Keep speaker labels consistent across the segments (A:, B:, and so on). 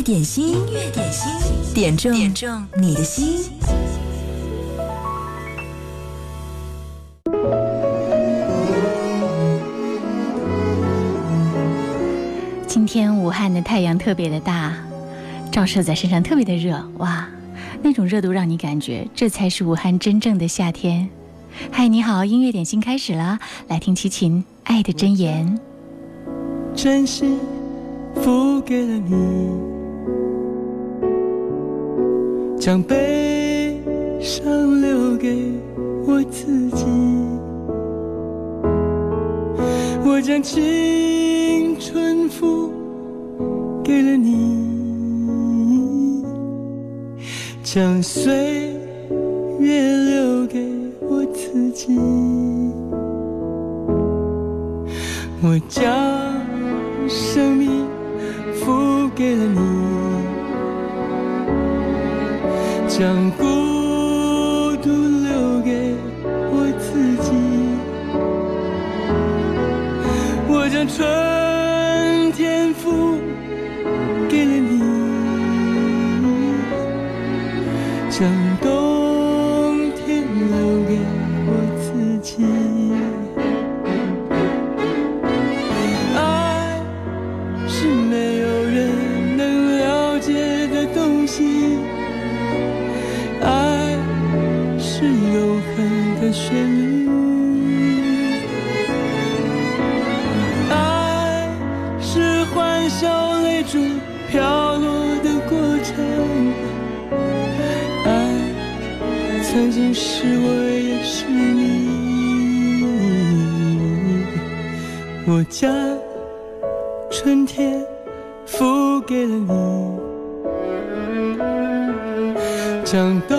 A: 乐点心，音乐点心，点中点中你的心。
B: 今天武汉的太阳特别的大，照射在身上特别的热，哇，那种热度让你感觉这才是武汉真正的夏天。嗨，你好，音乐点心开始了，来听齐秦《爱的箴言》。
C: 真心付给了你，将悲伤留给我自己。我将青春付给了你，将岁月留给我自己。我将。生命付给了你，将孤独留给我自己。我将春永恒的旋律，爱是欢笑泪珠飘落的过程，爱曾经是我也是你，我将春天付给了你，将冬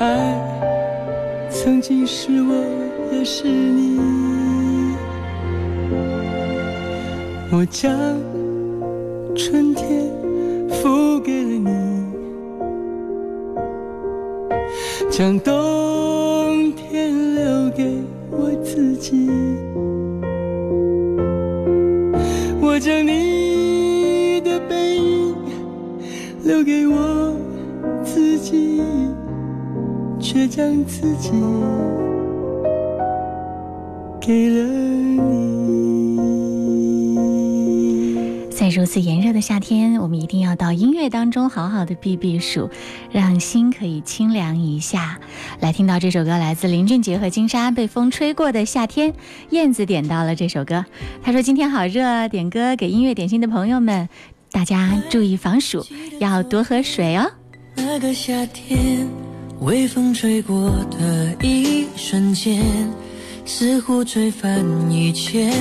C: 爱曾经是我，也是你。我将春天付给了你，将冬天留给我自己。我将你的背影留给我却将自己给了你。
B: 在如此炎热的夏天，我们一定要到音乐当中好好的避避暑，让心可以清凉一下。来听到这首歌，来自林俊杰和金莎，《被风吹过的夏天》。燕子点到了这首歌，他说今天好热，点歌给音乐点心的朋友们，大家注意防暑，要多喝水哦。
D: 那个夏天，微风吹过的一瞬间，似乎吹翻一切，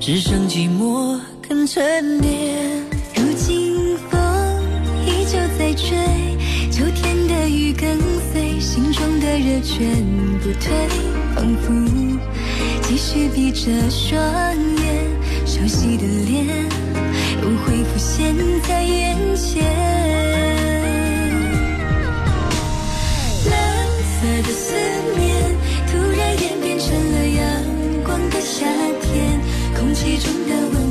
D: 只剩寂寞。更沉淀。
E: 如今风依旧在吹，秋天的雨跟随，心中的热全不退，仿佛继续闭着双眼，熟悉的脸又会浮现在眼前。思念突然演变成了阳光的夏天，空气中的温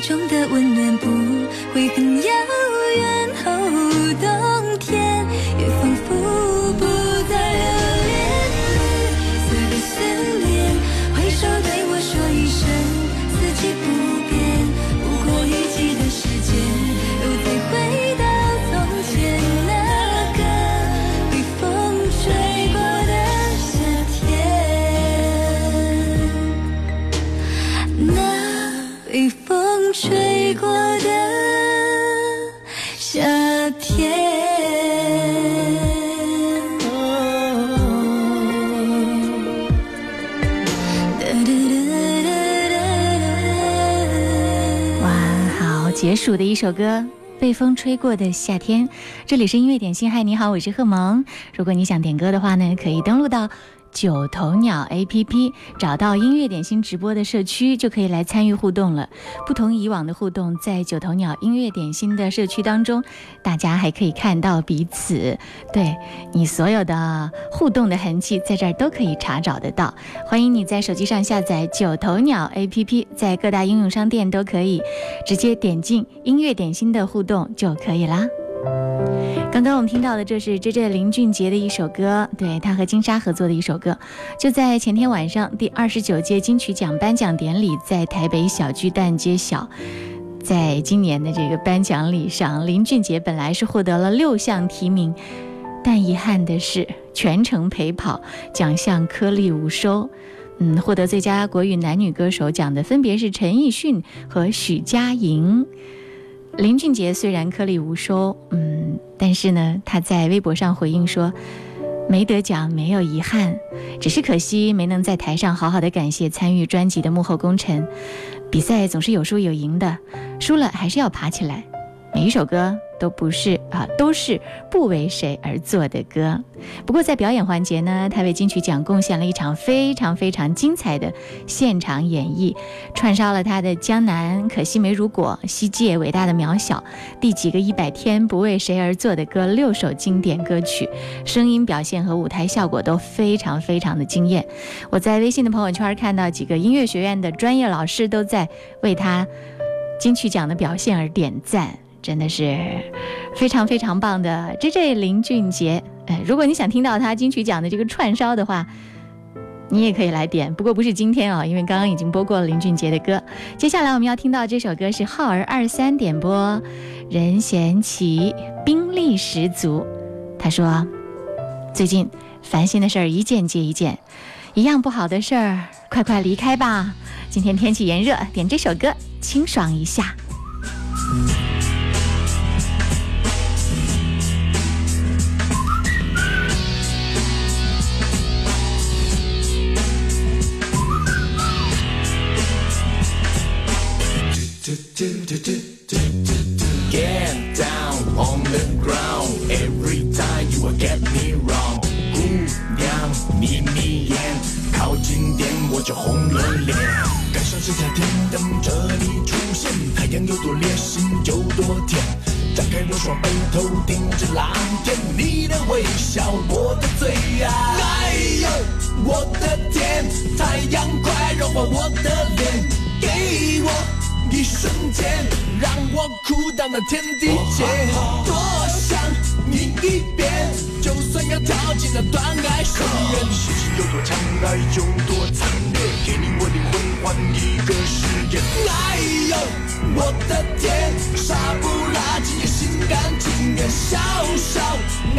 D: 中的
E: 温
B: 首歌，《被风吹过的夏天》。这里是音乐点心，嗨，你好，我是贺萌。如果你想点歌的话呢，可以登录到。九头鸟 APP 找到音乐点心直播的社区，就可以来参与互动了。不同以往的互动，在九头鸟音乐点心的社区当中，大家还可以看到彼此。对你所有的互动的痕迹，在这儿都可以查找得到。欢迎你在手机上下载九头鸟 APP，在各大应用商店都可以直接点进音乐点心的互动就可以啦。刚刚我们听到的，这是 J J 林俊杰的一首歌，对他和金莎合作的一首歌。就在前天晚上，第二十九届金曲奖颁奖典礼在台北小巨蛋揭晓。在今年的这个颁奖礼上，林俊杰本来是获得了六项提名，但遗憾的是全程陪跑，奖项颗粒无收。嗯，获得最佳国语男女歌手奖的分别是陈奕迅和许佳莹。林俊杰虽然颗粒无收，嗯，但是呢，他在微博上回应说，没得奖没有遗憾，只是可惜没能在台上好好的感谢参与专辑的幕后功臣。比赛总是有输有赢的，输了还是要爬起来。每一首歌。都不是啊，都是不为谁而作的歌。不过在表演环节呢，他为金曲奖贡献了一场非常非常精彩的现场演绎，串烧了他的《江南》《可惜没如果》《西界》《伟大的渺小》《第几个一百天》不为谁而作的歌六首经典歌曲，声音表现和舞台效果都非常非常的惊艳。我在微信的朋友圈看到几个音乐学院的专业老师都在为他金曲奖的表现而点赞。真的是非常非常棒的 J J 林俊杰。哎，如果你想听到他金曲奖的这个串烧的话，你也可以来点。不过不是今天啊，因为刚刚已经播过了林俊杰的歌。接下来我们要听到这首歌是浩儿二三点播，任贤齐兵力十足。他说，最近烦心的事儿一件接一件，一样不好的事儿，快快离开吧。今天天气炎热，点这首歌清爽一下。
F: 那天地间。多想你一遍，就算要跳进那断崖深渊。心情有多强，爱有多惨烈，给你我灵魂换一个誓言。哎呦，我的天，傻不拉几也心甘情愿，小小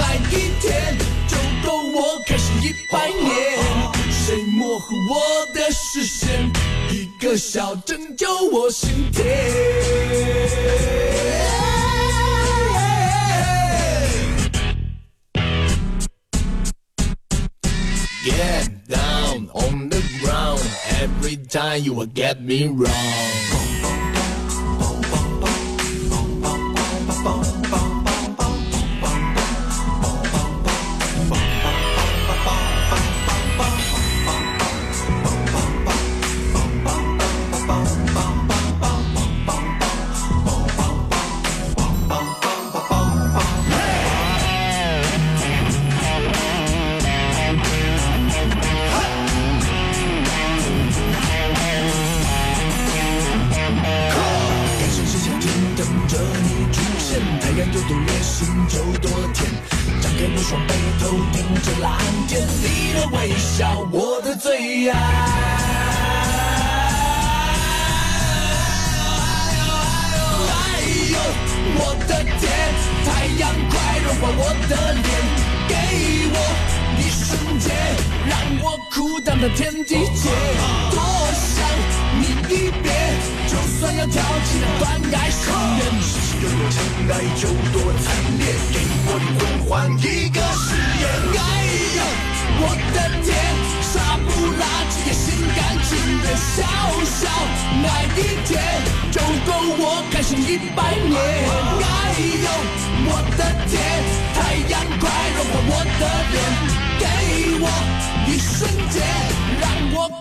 F: 爱一天就够我开心一百年。谁模糊我的视线？一个笑拯救我心田。Time you will get me wrong.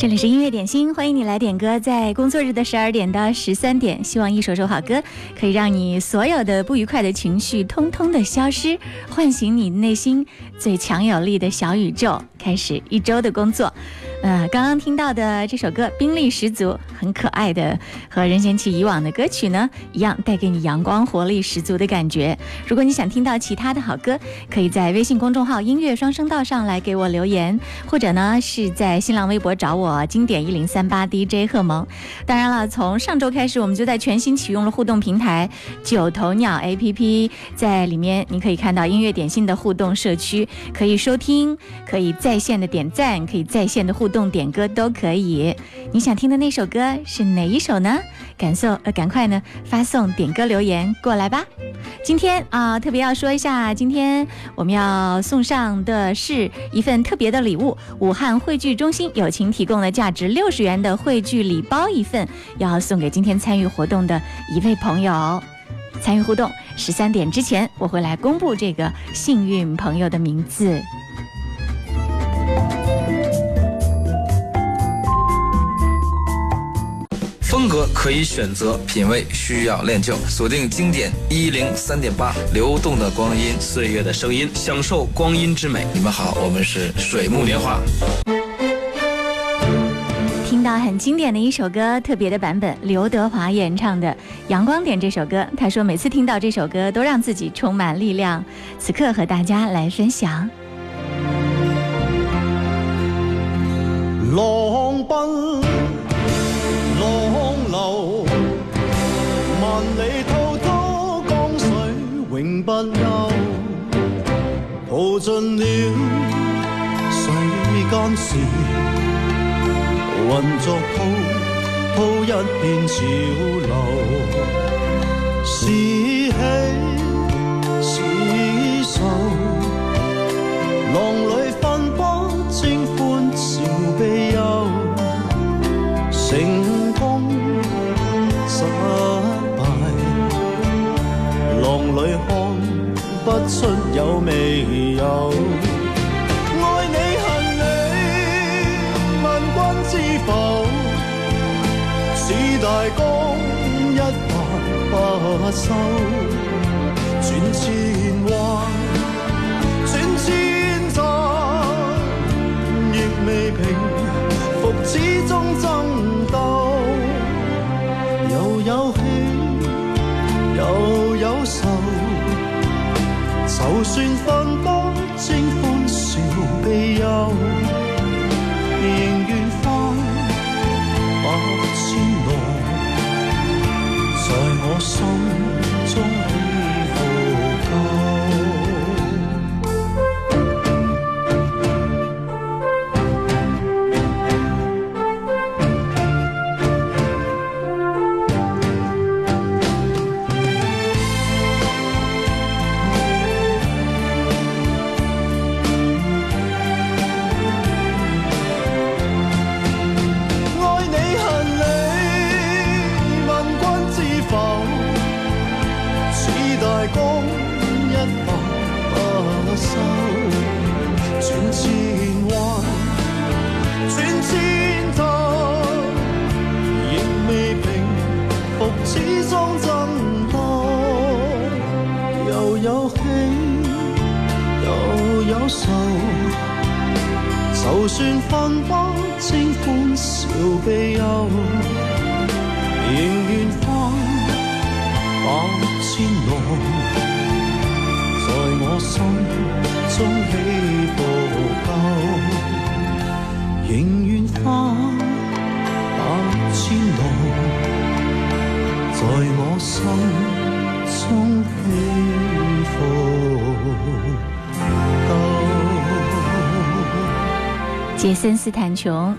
B: 这里是音乐点心，欢迎你来点歌。在工作日的十二点到十三点，希望一首首好歌可以让你所有的不愉快的情绪通通的消失，唤醒你内心最强有力的小宇宙，开始一周的工作。呃，刚刚听到的这首歌兵力十足，很可爱的，和任贤齐以往的歌曲呢一样，带给你阳光活力十足的感觉。如果你想听到其他的好歌，可以在微信公众号“音乐双声道”上来给我留言，或者呢是在新浪微博找我“经典一零三八 DJ 贺萌”。当然了，从上周开始，我们就在全新启用了互动平台“九头鸟 APP”，在里面你可以看到音乐点心的互动社区，可以收听，可以在在线的点赞，可以在线的互。动点歌都可以，你想听的那首歌是哪一首呢？感受呃，赶快呢发送点歌留言过来吧。今天啊，特别要说一下，今天我们要送上的是一份特别的礼物——武汉汇聚中心友情提供的价值六十元的汇聚礼包一份，要送给今天参与活动的一位朋友。参与互动，十三点之前我会来公布这个幸运朋友的名字。
G: 可以选择，品味需要练就。锁定经典一零三点八，流动的光阴，岁月的声音，享受光阴之美。你们好，我们是水木年华。
B: 听到很经典的一首歌，特别的版本，刘德华演唱的《阳光点》这首歌。他说每次听到这首歌，都让自己充满力量。此刻和大家来分享。
H: 浪奔。万里滔滔江水永不休，淘尽了世间事，混作滔滔一片潮流，是喜出有未有。爱你恨你问君知否？似大江一发不收。转千弯。就算分不清欢笑悲忧，仍愿翻百千浪，在我心。
B: 杰森斯坦琼，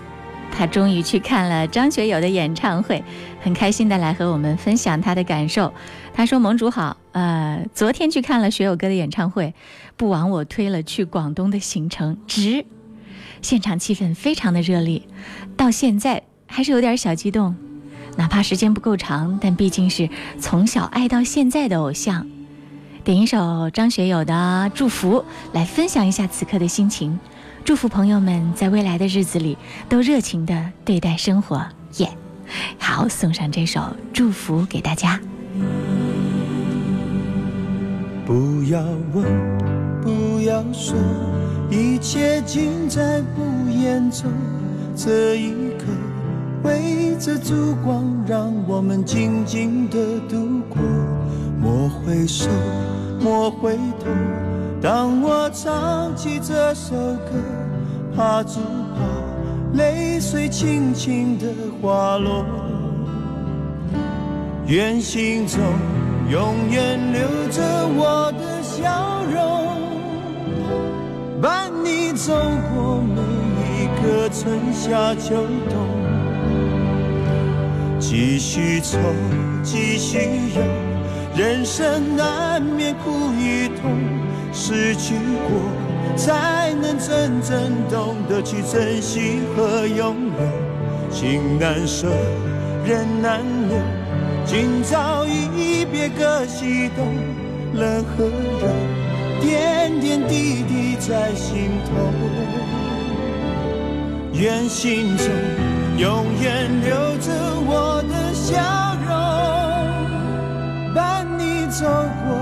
B: 他终于去看了张学友的演唱会，很开心的来和我们分享他的感受。他说：“盟主好，呃，昨天去看了学友哥的演唱会，不枉我推了去广东的行程，值。现场气氛非常的热烈，到现在还是有点小激动。哪怕时间不够长，但毕竟是从小爱到现在的偶像。点一首张学友的《祝福》，来分享一下此刻的心情。”祝福朋友们在未来的日子里都热情的对待生活，耶、好，送上这首祝福给大家。
H: 不要问，不要说，一切尽在不言中。这一刻，围着烛光，让我们静静的度过。莫回首，莫回头。当我唱起这首歌，怕只怕泪水轻轻的滑落。愿心中永远留着我的笑容，伴你走过每一个春夏秋冬。继续愁，继续忧，人生难免苦与痛，失去过才能真正懂得去珍惜和拥有。情难舍，人难留。今朝一别各西东，冷和热，点点滴滴在心头。愿心中永远留着我的笑容，伴你走过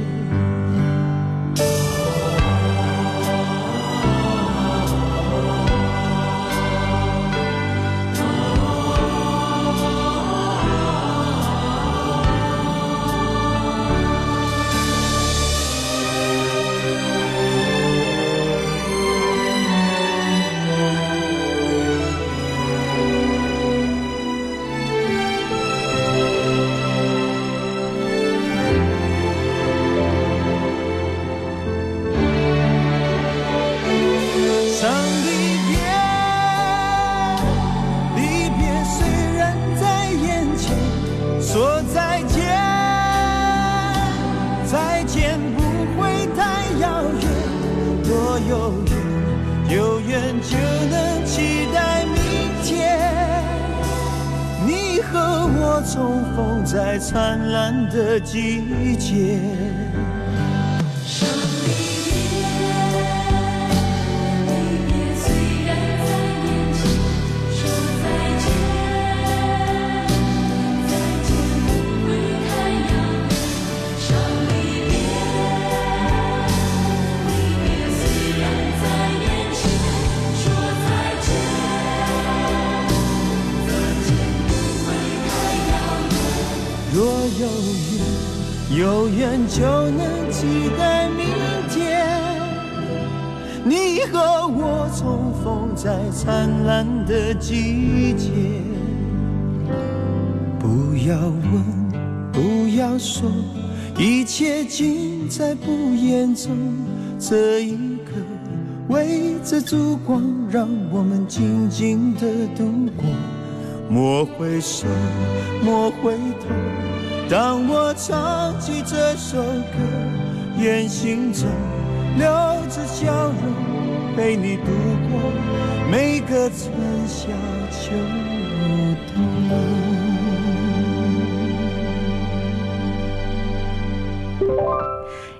H: 重逢在灿烂的季节。有缘就能期待明天。你和我重逢在灿烂的季节。不要问，不要说，一切尽在不言中。这一刻，围着烛光，让我们静静的度过。莫回首，莫回头。当我唱起这首歌，愿心中留着笑容，陪你度过每个春夏秋冬。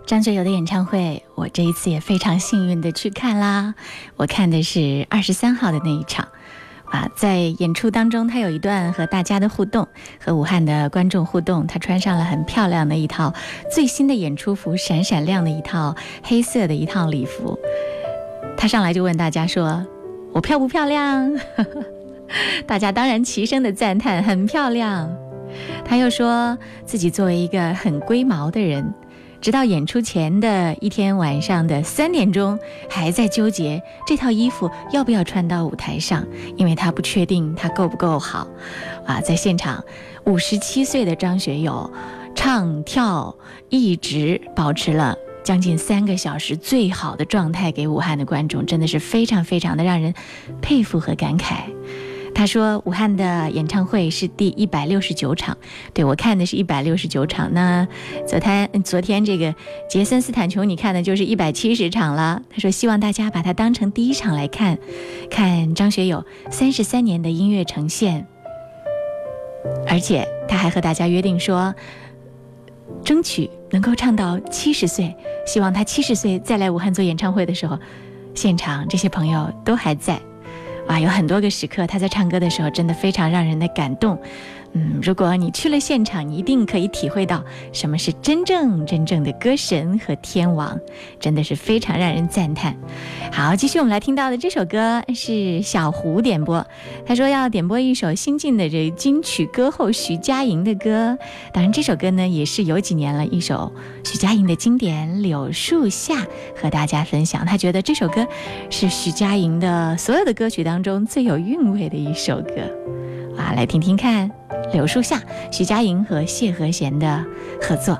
B: 张学友的演唱会，我这一次也非常幸运的去看啦。我看的是二十三号的那一场，啊，在演出当中，他有一段和大家的互动，和武汉的观众互动。他穿上了很漂亮的一套最新的演出服，闪闪亮的一套黑色的一套礼服。他上来就问大家说：“我漂不漂亮？” 大家当然齐声的赞叹，很漂亮。他又说自己作为一个很龟毛的人，直到演出前的一天晚上的三点钟，还在纠结这套衣服要不要穿到舞台上，因为他不确定它够不够好。啊，在现场，五十七岁的张学友唱跳一直保持了将近三个小时最好的状态，给武汉的观众真的是非常非常的让人佩服和感慨。他说，武汉的演唱会是第一百六十九场，对我看的是一百六十九场。那昨天昨天这个杰森斯坦琼你看的就是一百七十场了。他说，希望大家把它当成第一场来看，看张学友三十三年的音乐呈现。而且他还和大家约定说，争取能够唱到七十岁，希望他七十岁再来武汉做演唱会的时候，现场这些朋友都还在。啊，有很多个时刻，他在唱歌的时候真的非常让人的感动。嗯，如果你去了现场，你一定可以体会到什么是真正真正的歌神和天王，真的是非常让人赞叹。好，继续我们来听到的这首歌是小胡点播，他说要点播一首新晋的这金曲歌后徐佳莹的歌。当然，这首歌呢也是有几年了，一首徐佳莹的经典《柳树下》和大家分享。他觉得这首歌是徐佳莹的所有的歌曲当中最有韵味的一首歌。啊，来听听看《柳树下》，徐佳莹和谢和弦的合作。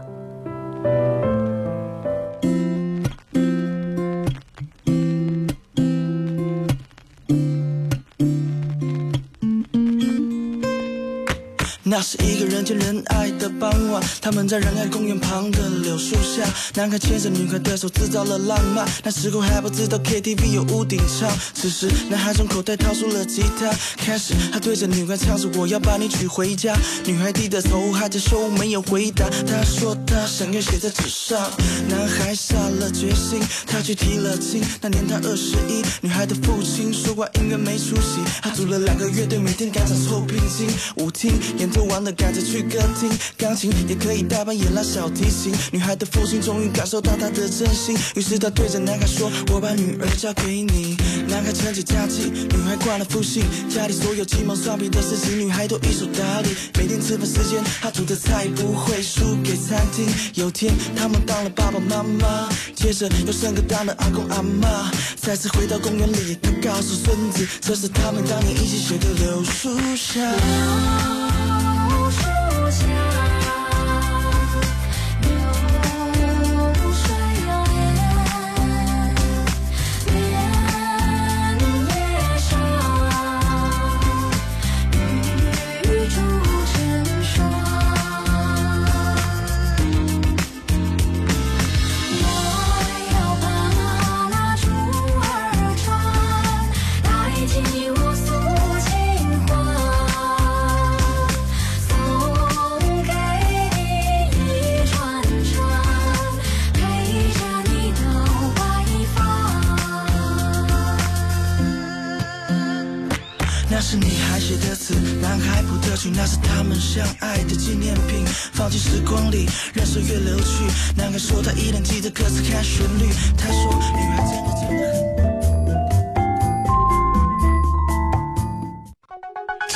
I: 那是一个人见人爱的傍晚，他们在仁爱公园旁的柳树下，男孩牵着女孩的手，制造了浪漫。那时候还不知道 KTV 有屋顶唱，此时男孩从口袋掏出了吉他，开始他对着女孩唱着我要把你娶回家。女孩低着头还在说没有回答，他说他想要写在纸上。男孩下了决心，他去提了亲。那年他二十一，女孩的父亲说 qua 音乐没出息，他组了两个乐队，每天赶场凑聘金。舞厅演奏完了，赶着去歌厅，钢琴也可以大半夜拉小提琴。女孩的父亲终于感受到她的真心，于是他对着男孩说：“我把女儿交给你。”男孩撑起假期，女孩惯了复兴，家里所有鸡毛蒜皮的事情，女孩都一手打理。每天吃饭时间，她煮的菜不会输给餐厅。有天他们当了爸爸妈妈，接着又生个当了阿公阿妈。再次回到公园里，他告诉孙子，这是他们当年一起写的柳树下。们相爱的纪念品。放进时光里，任岁月流去。男孩说他依然记得歌词，看旋律。他说女孩真的真的很。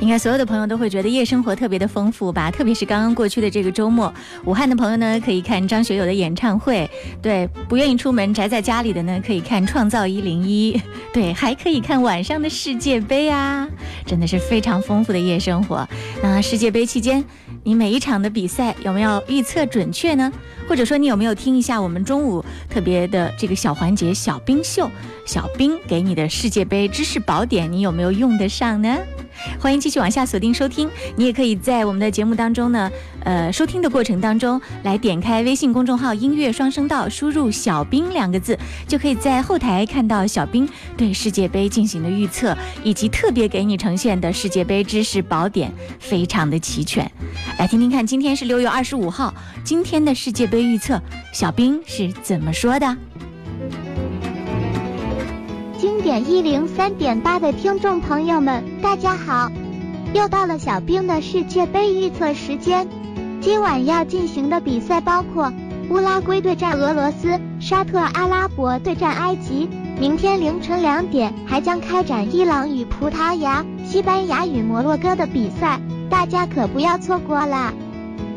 B: 应该所有的朋友都会觉得夜生活特别的丰富吧，特别是刚刚过去的这个周末，武汉的朋友呢可以看张学友的演唱会，对，不愿意出门宅在家里的呢可以看《创造一零一》，对，还可以看晚上的世界杯啊，真的是非常丰富的夜生活。那世界杯期间，你每一场的比赛有没有预测准确呢？或者说你有没有听一下我们中午特别的这个小环节小冰秀，小冰给你的世界杯知识宝典，你有没有用得上呢？欢迎继续往下锁定收听，你也可以在我们的节目当中呢，呃，收听的过程当中来点开微信公众号“音乐双声道”，输入“小兵”两个字，就可以在后台看到小兵对世界杯进行的预测，以及特别给你呈现的世界杯知识宝典，非常的齐全。来听听看，今天是六月二十五号，今天的世界杯预测，小兵是怎么说的？
J: 点一零三点八的听众朋友们，大家好！又到了小兵的世界杯预测时间。今晚要进行的比赛包括乌拉圭对战俄罗斯、沙特阿拉伯对战埃及。明天凌晨两点还将开展伊朗与葡萄牙、西班牙与摩洛哥的比赛，大家可不要错过啦！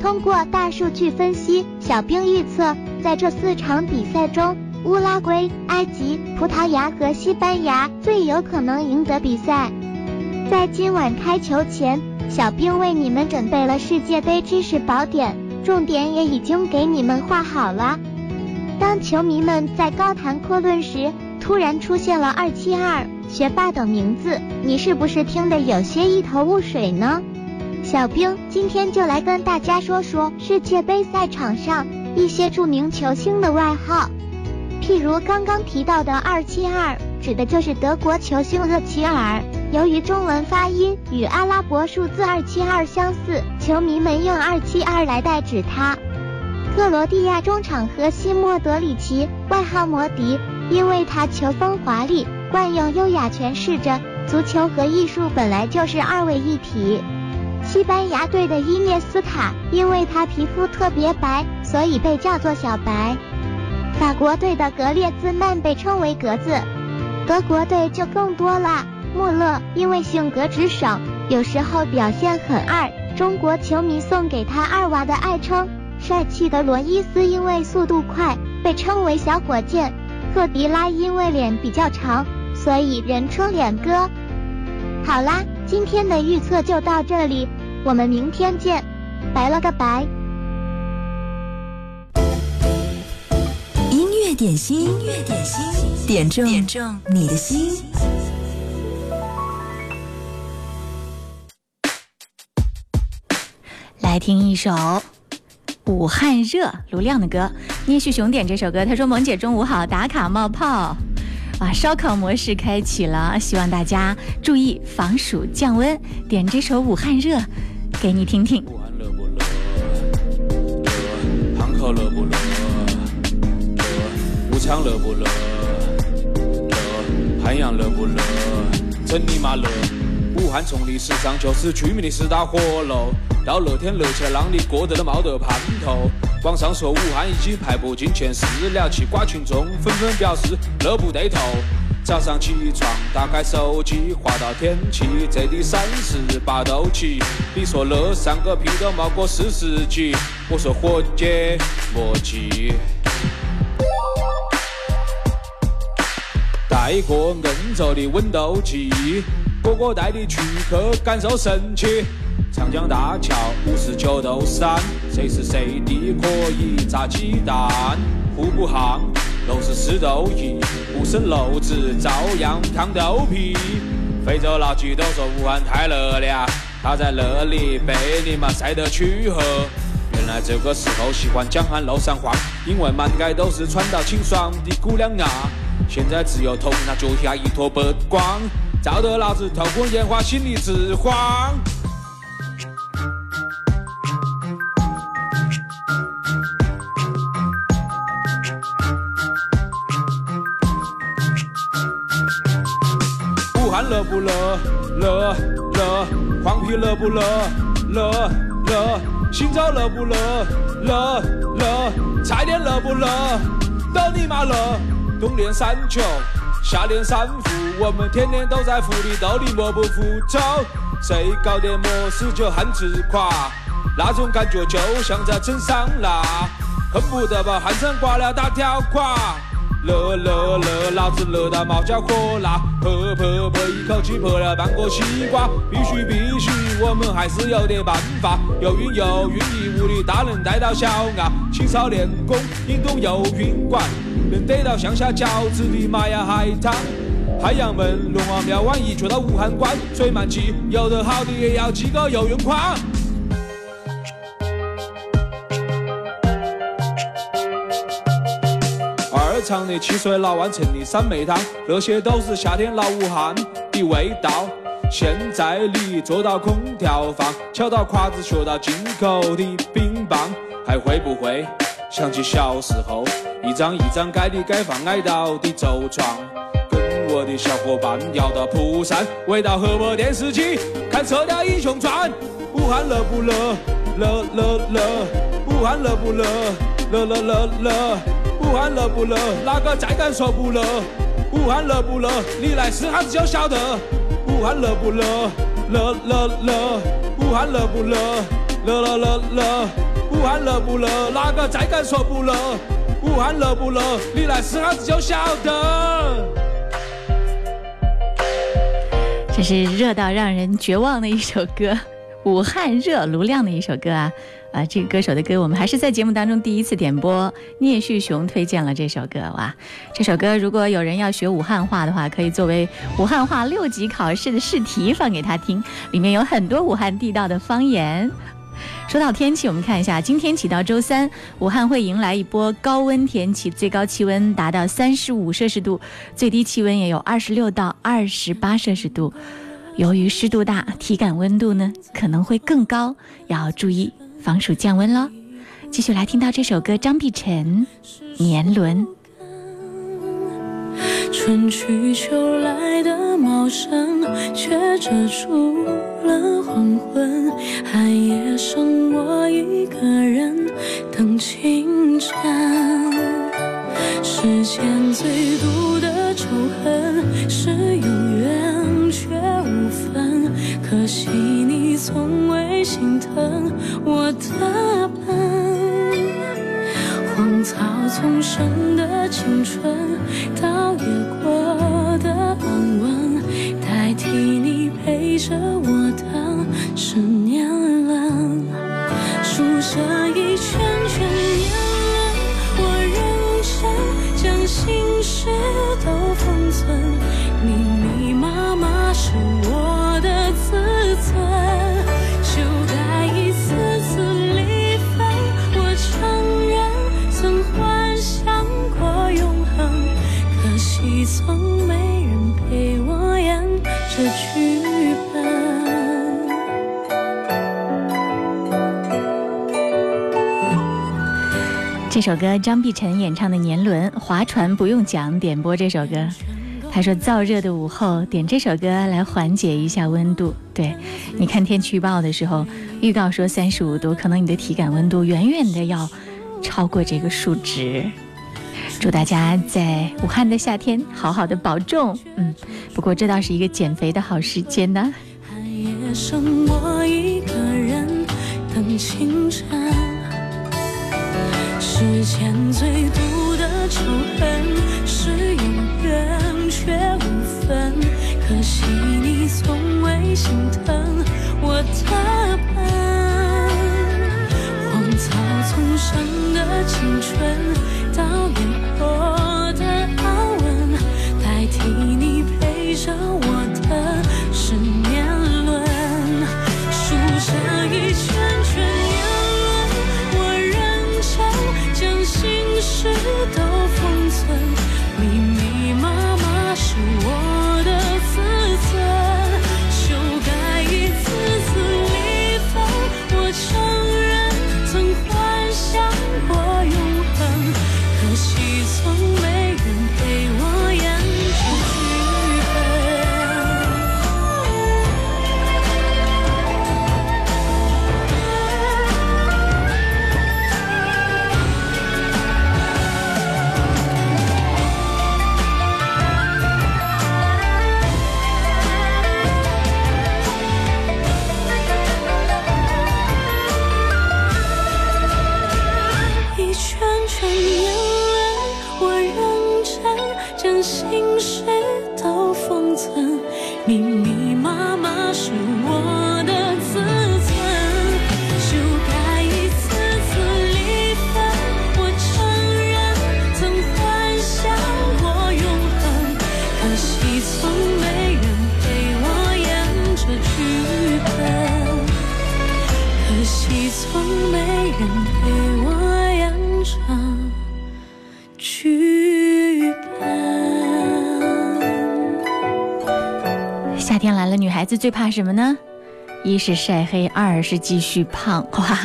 J: 通过大数据分析，小兵预测在这四场比赛中。乌拉圭、埃及、葡萄牙和西班牙最有可能赢得比赛。在今晚开球前，小兵为你们准备了世界杯知识宝典，重点也已经给你们画好了。当球迷们在高谈阔论时，突然出现了二七二、学霸等名字，你是不是听得有些一头雾水呢？小兵今天就来跟大家说说世界杯赛场上一些著名球星的外号。譬如刚刚提到的二七二，指的就是德国球星厄齐尔。由于中文发音与阿拉伯数字二七二相似，球迷们用二七二来代指他。克罗地亚中场核心莫德里奇，外号摩迪，因为他球风华丽，惯用优雅诠释着足球和艺术本来就是二位一体。西班牙队的伊涅斯塔，因为他皮肤特别白，所以被叫做小白。法国队的格列兹曼被称为格子，德国队就更多了。穆勒因为性格直爽，有时候表现很二，中国球迷送给他二娃的爱称。帅气的罗伊斯因为速度快，被称为小火箭。赫迪拉因为脸比较长，所以人称脸哥。好啦，今天的预测就到这里，我们明天见，拜了个拜。
A: 点心，音乐点心，点中点中你的心。
B: 来听一首《武汉热》卢亮的歌，聂旭雄点这首歌。他说：“萌姐中午好，打卡冒泡，啊，烧烤模式开启了，希望大家注意防暑降温。点这首《武汉热》，给你听听。”
K: 热不热？热。汉阳热不热？真尼玛热！武汉从历史上就是居民的四大火炉，到热天热起来，让你过得都冒得盼头。网上说武汉已经排不进前四了，气瓜群众纷纷表示热不对头。早上起床打开手机，滑到天气，这里三十八度起。你说热，上个屁都冒过四十几。我说伙计莫急。带个硬着的温度计，哥哥带你去去感受神奇。长江大桥五十九度三，谁是谁的可以炸鸡蛋？户部巷六十四度一，不生篓子照样烫豆皮。非洲老几都说武汉太热了，他在那里被你妈晒得黢黑。原来这个时候喜欢江汉路上晃，因为满街都是穿到清爽的姑娘啊。现在只有头那脚下一坨白光，照得老子头昏眼花，心里直慌。武汉热不热？热热。黄皮热不热？热热。新洲热不热？热热。蔡甸热不热？都你妈热！冬练三九，夏练三伏，我们天天都在湖里斗里默不服从。谁搞点么事就喊自夸，那种感觉就像在蒸桑拿，恨不得把汗衫刮了大条垮。乐乐乐，老子乐到冒焦火辣，噗噗噗，一口气泼了半个西瓜。必须必须，我们还是有点办法。又晕又晕，一屋里大人带到小伢，青少年宫运动游泳馆，能得到乡下饺子的麻呀海棠。太阳门、龙王庙，万一去到武汉关，水漫记，游得好的也要几个游泳框。二厂的汽水，老万城的三妹汤，那些都是夏天老武汉的味道。现在你坐到空调房，翘到筷子，学到进口的冰棒，还会不会想起小时候一张一张盖的盖放挨到的周床？跟我的小伙伴摇到蒲扇，围到河北电视机看《射雕英雄传》。武汉热不热？热热热！武汉热不热？热热热热！武汉热不热？哪个再敢说不热？武汉热不热？你来试下子就晓得。武汉热不热？热热热！武汉热不热？热热热热！武汉热不热？哪个再敢说不热？武汉热不热？你来试下子就晓得。
B: 这是热到让人绝望的一首歌，武汉热卢亮的一首歌啊。啊，这个歌手的歌我们还是在节目当中第一次点播。聂旭雄推荐了这首歌哇，这首歌如果有人要学武汉话的话，可以作为武汉话六级考试的试题放给他听，里面有很多武汉地道的方言。说到天气，我们看一下，今天起到周三，武汉会迎来一波高温天气，最高气温达到三十五摄氏度，最低气温也有二十六到二十八摄氏度。由于湿度大，体感温度呢可能会更高，要注意。防暑降温喽！继续来听到这首歌，张碧晨《年轮》。
L: 春去秋来的茂盛，却遮住了黄昏。寒夜剩我一个人等清晨。世间最毒的仇恨是有缘却无分，可惜你从未心疼我的笨。荒草丛生的青春，倒也过得安稳，代替你陪着我的是年轮，数着一圈圈年轮，我认真将心事这
B: 首歌张碧晨演唱的《年轮》，划船不用桨点播这首歌。他说：“燥热的午后，点这首歌来缓解一下温度。”对，你看天气预报的时候，预告说三十五度，可能你的体感温度远远的要超过这个数值。祝大家在武汉的夏天好好的保重。嗯，不过这倒是一个减肥的好时间呢。
L: 寒夜剩我一个人等清晨。世间最毒的仇恨是有缘却无分，可惜你从未心疼我的笨。荒草丛生的青春，倒也过
B: 子最怕什么呢？一是晒黑，二是继续胖。哇！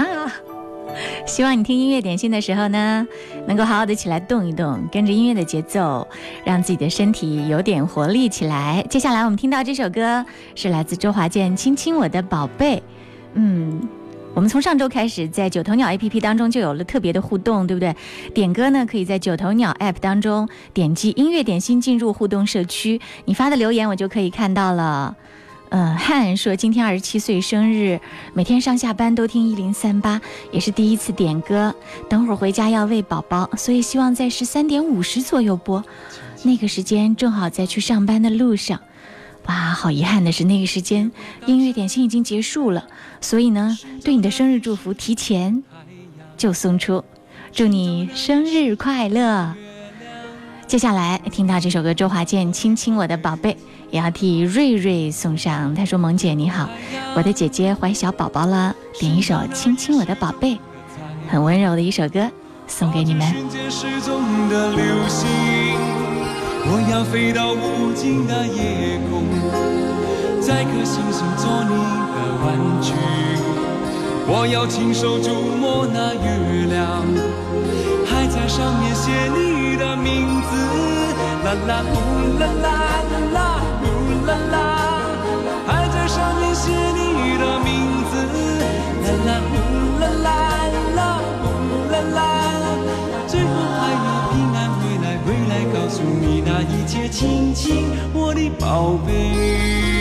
B: 希望你听音乐点心的时候呢，能够好好的起来动一动，跟着音乐的节奏，让自己的身体有点活力起来。接下来我们听到这首歌是来自周华健《亲亲我的宝贝》。嗯，我们从上周开始在九头鸟 APP 当中就有了特别的互动，对不对？点歌呢，可以在九头鸟 App 当中点击音乐点心进入互动社区，你发的留言我就可以看到了。呃，汉说今天二十七岁生日，每天上下班都听一零三八，也是第一次点歌。等会儿回家要喂宝宝，所以希望在十三点五十左右播，那个时间正好在去上班的路上。哇，好遗憾的是那个时间音乐点心已经结束了，所以呢，对你的生日祝福提前就送出，祝你生日快乐。接下来听到这首歌，周华健《亲亲我的宝贝》，也要替瑞瑞送上。他说：“萌姐你好，我的姐姐怀小宝宝了，点一首《亲亲我的宝贝》，很温柔的一首歌，送给你们。
C: 我要飞到无尽的夜空，摘颗星星做你的玩具。我要亲手触摸那月亮，在上面写你的名字。啦啦呼啦啦啦啦呼啦啦，还在上面写你的名字。啦啦呼啦啦啦呼啦啦，最后还要平安回来，回来告诉你那一切，亲亲我的宝贝。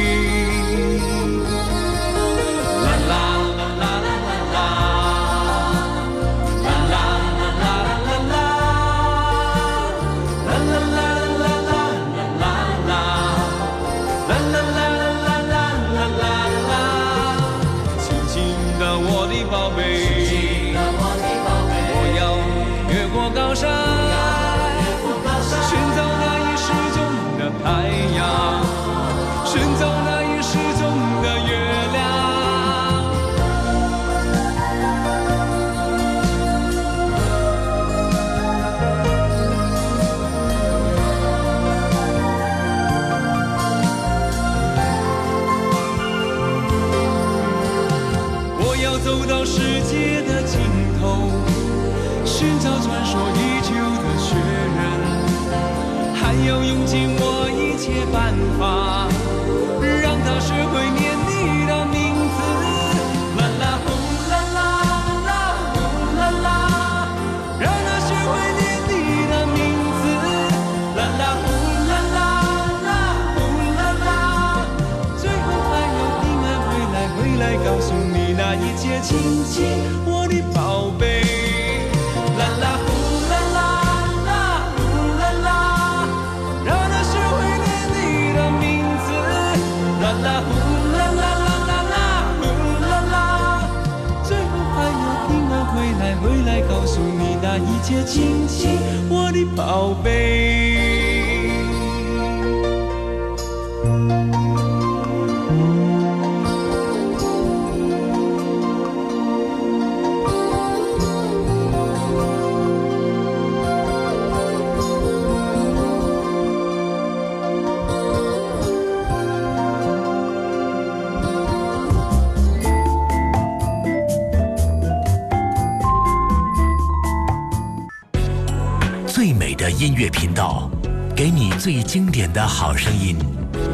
M: 典的好声音。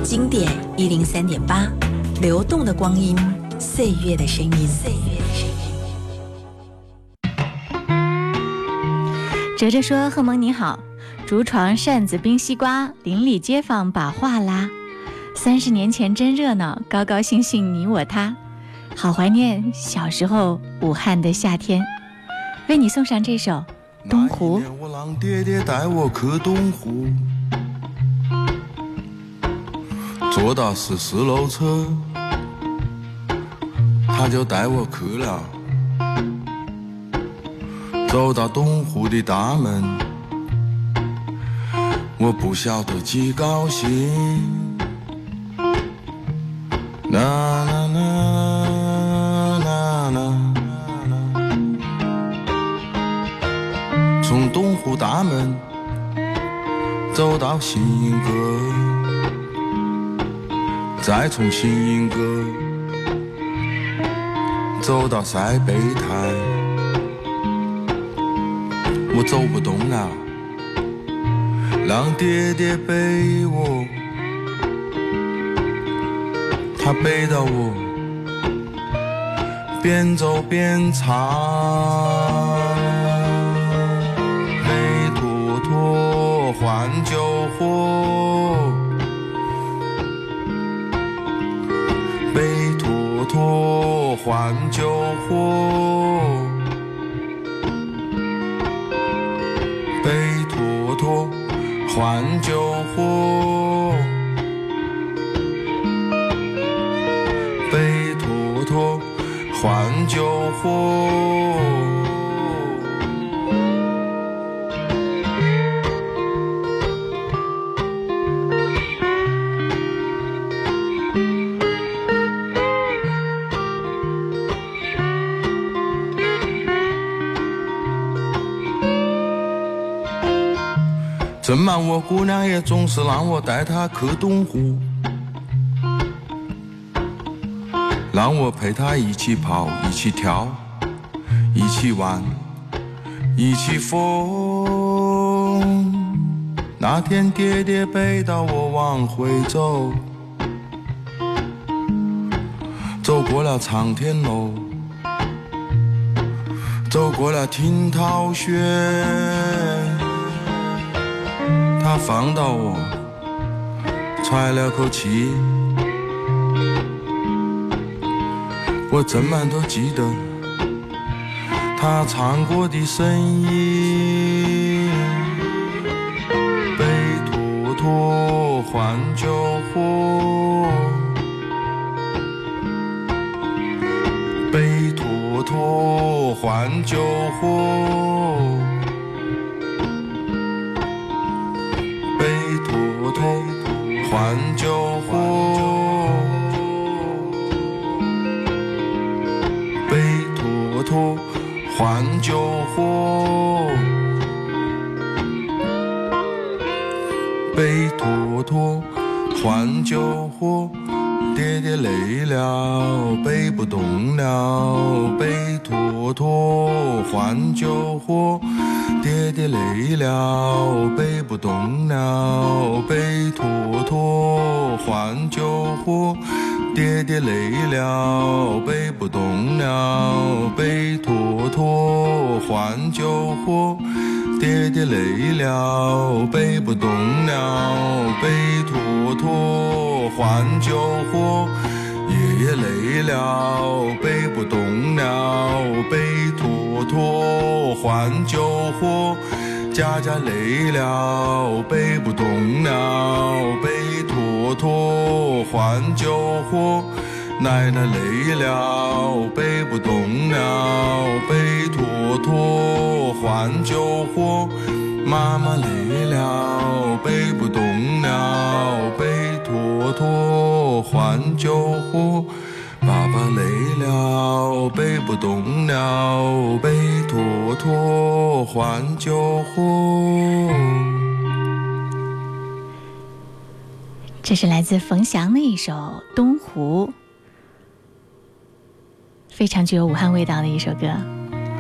A: 经典一零三点八，流动的光阴，岁月的声音。岁月的声音。
B: 哲哲说：“贺萌你好，竹床扇子冰西瓜，邻里街坊把话拉。三十年前真热闹，高高兴兴你我他，好怀念小时候武汉的夏天。为你送上这首《东湖。
N: 那一年我让爹爹带我去东湖，坐到是四路车，他就带我去了。走到东湖的大门，我不晓得几高兴。啦啦啦啦啦。从东湖大门走到新营阁，再从新英阁走到塞北台，我走不动了，让爹爹背我，他背到我，边走边唱。换酒喝，换旧货，背坨坨换旧货，背坨坨换旧货。正忙我姑娘也总是让我带她去东湖，让我陪她一起跑，一起跳，一起玩，一起疯。那天爹爹背到我往回走，走过了长天楼，走过了听涛轩。他放到我，喘了口气，我怎么都记得他唱过的声音。背坨坨换救火，背坨坨换救火。爹累了，背不动了，背坨坨换救火。爹爹累了，背不动了，背坨坨换救火。爹爹累了，背不动了，背坨坨换救火。爹爹累了，背不动了，背坨坨换救火。爷爷累了，背不动了，背坨坨换救火。家家累了，背不动了，背坨坨换救火。奶奶累了，背不动了，背坨坨换救火。妈妈累了，背不动了，背坨坨换救火。爸爸累了，背不动了，背坨坨换救火。
B: 这是来自冯翔的一首《东湖》，非常具有武汉味道的一首歌。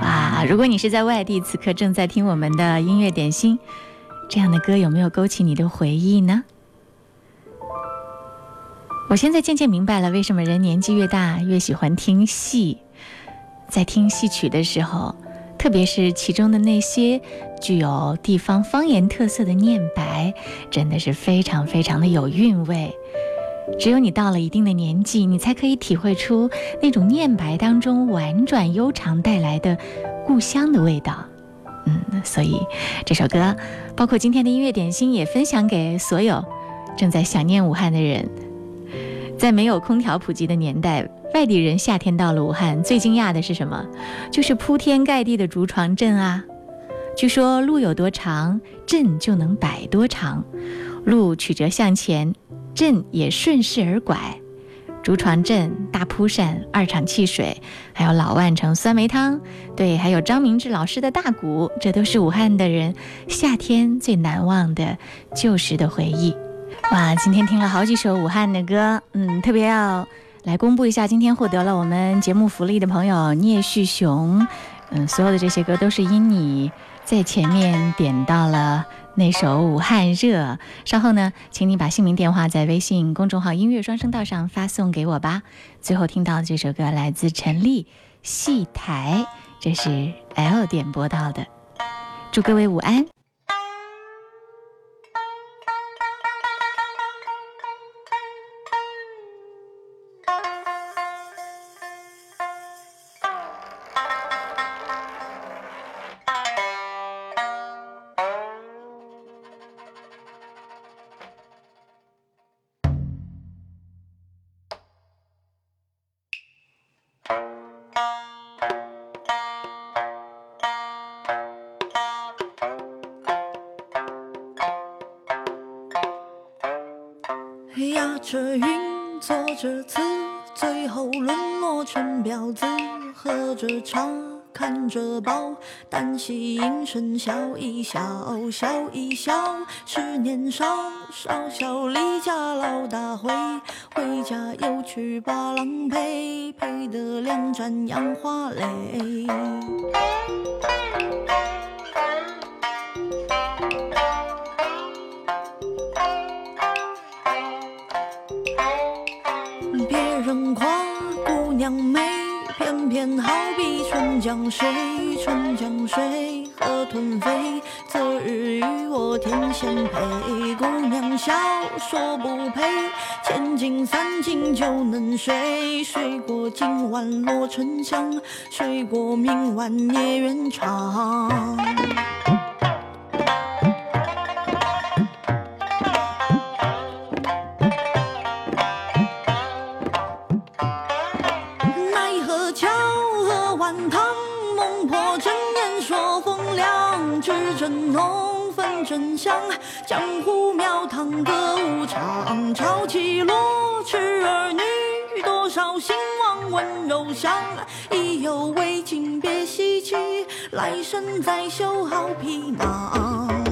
B: 哇！如果你是在外地，此刻正在听我们的音乐点心，这样的歌有没有勾起你的回忆呢？我现在渐渐明白了，为什么人年纪越大越喜欢听戏。在听戏曲的时候，特别是其中的那些具有地方方言特色的念白，真的是非常非常的有韵味。只有你到了一定的年纪，你才可以体会出那种念白当中婉转悠长带来的故乡的味道。嗯，所以这首歌，包括今天的音乐点心，也分享给所有正在想念武汉的人。在没有空调普及的年代，外地人夏天到了武汉，最惊讶的是什么？就是铺天盖地的竹床阵啊！据说路有多长，阵就能摆多长，路曲折向前，镇也顺势而拐。竹床镇、大蒲扇、二厂汽水，还有老万城酸梅汤，对，还有张明志老师的大鼓，这都是武汉的人夏天最难忘的旧时的回忆。哇，今天听了好几首武汉的歌，嗯，特别要来公布一下，今天获得了我们节目福利的朋友聂旭雄，嗯，所有的这些歌都是因你在前面点到了。那首《武汉热》，稍后呢，请你把姓名、电话在微信公众号“音乐双声道”上发送给我吧。最后听到的这首歌来自陈粒，《戏台》，这是 L 点播到的。祝各位午安。
O: 压着韵，做着词，最后沦落成婊子。喝着茶，看着报，单膝吟声笑一笑，笑一笑。是年少，少小离家老大回，回家又去把郎陪，陪得两盏杨花泪。江水，春江水河豚飞。择日与我天仙配，姑娘笑说不配，千金散尽就能睡，睡过今晚落沉香，睡过明晚孽缘长。真相，江湖庙堂歌舞场。潮起落，痴儿女，多少兴亡温柔乡。意犹未尽别西去，来生再修好皮囊。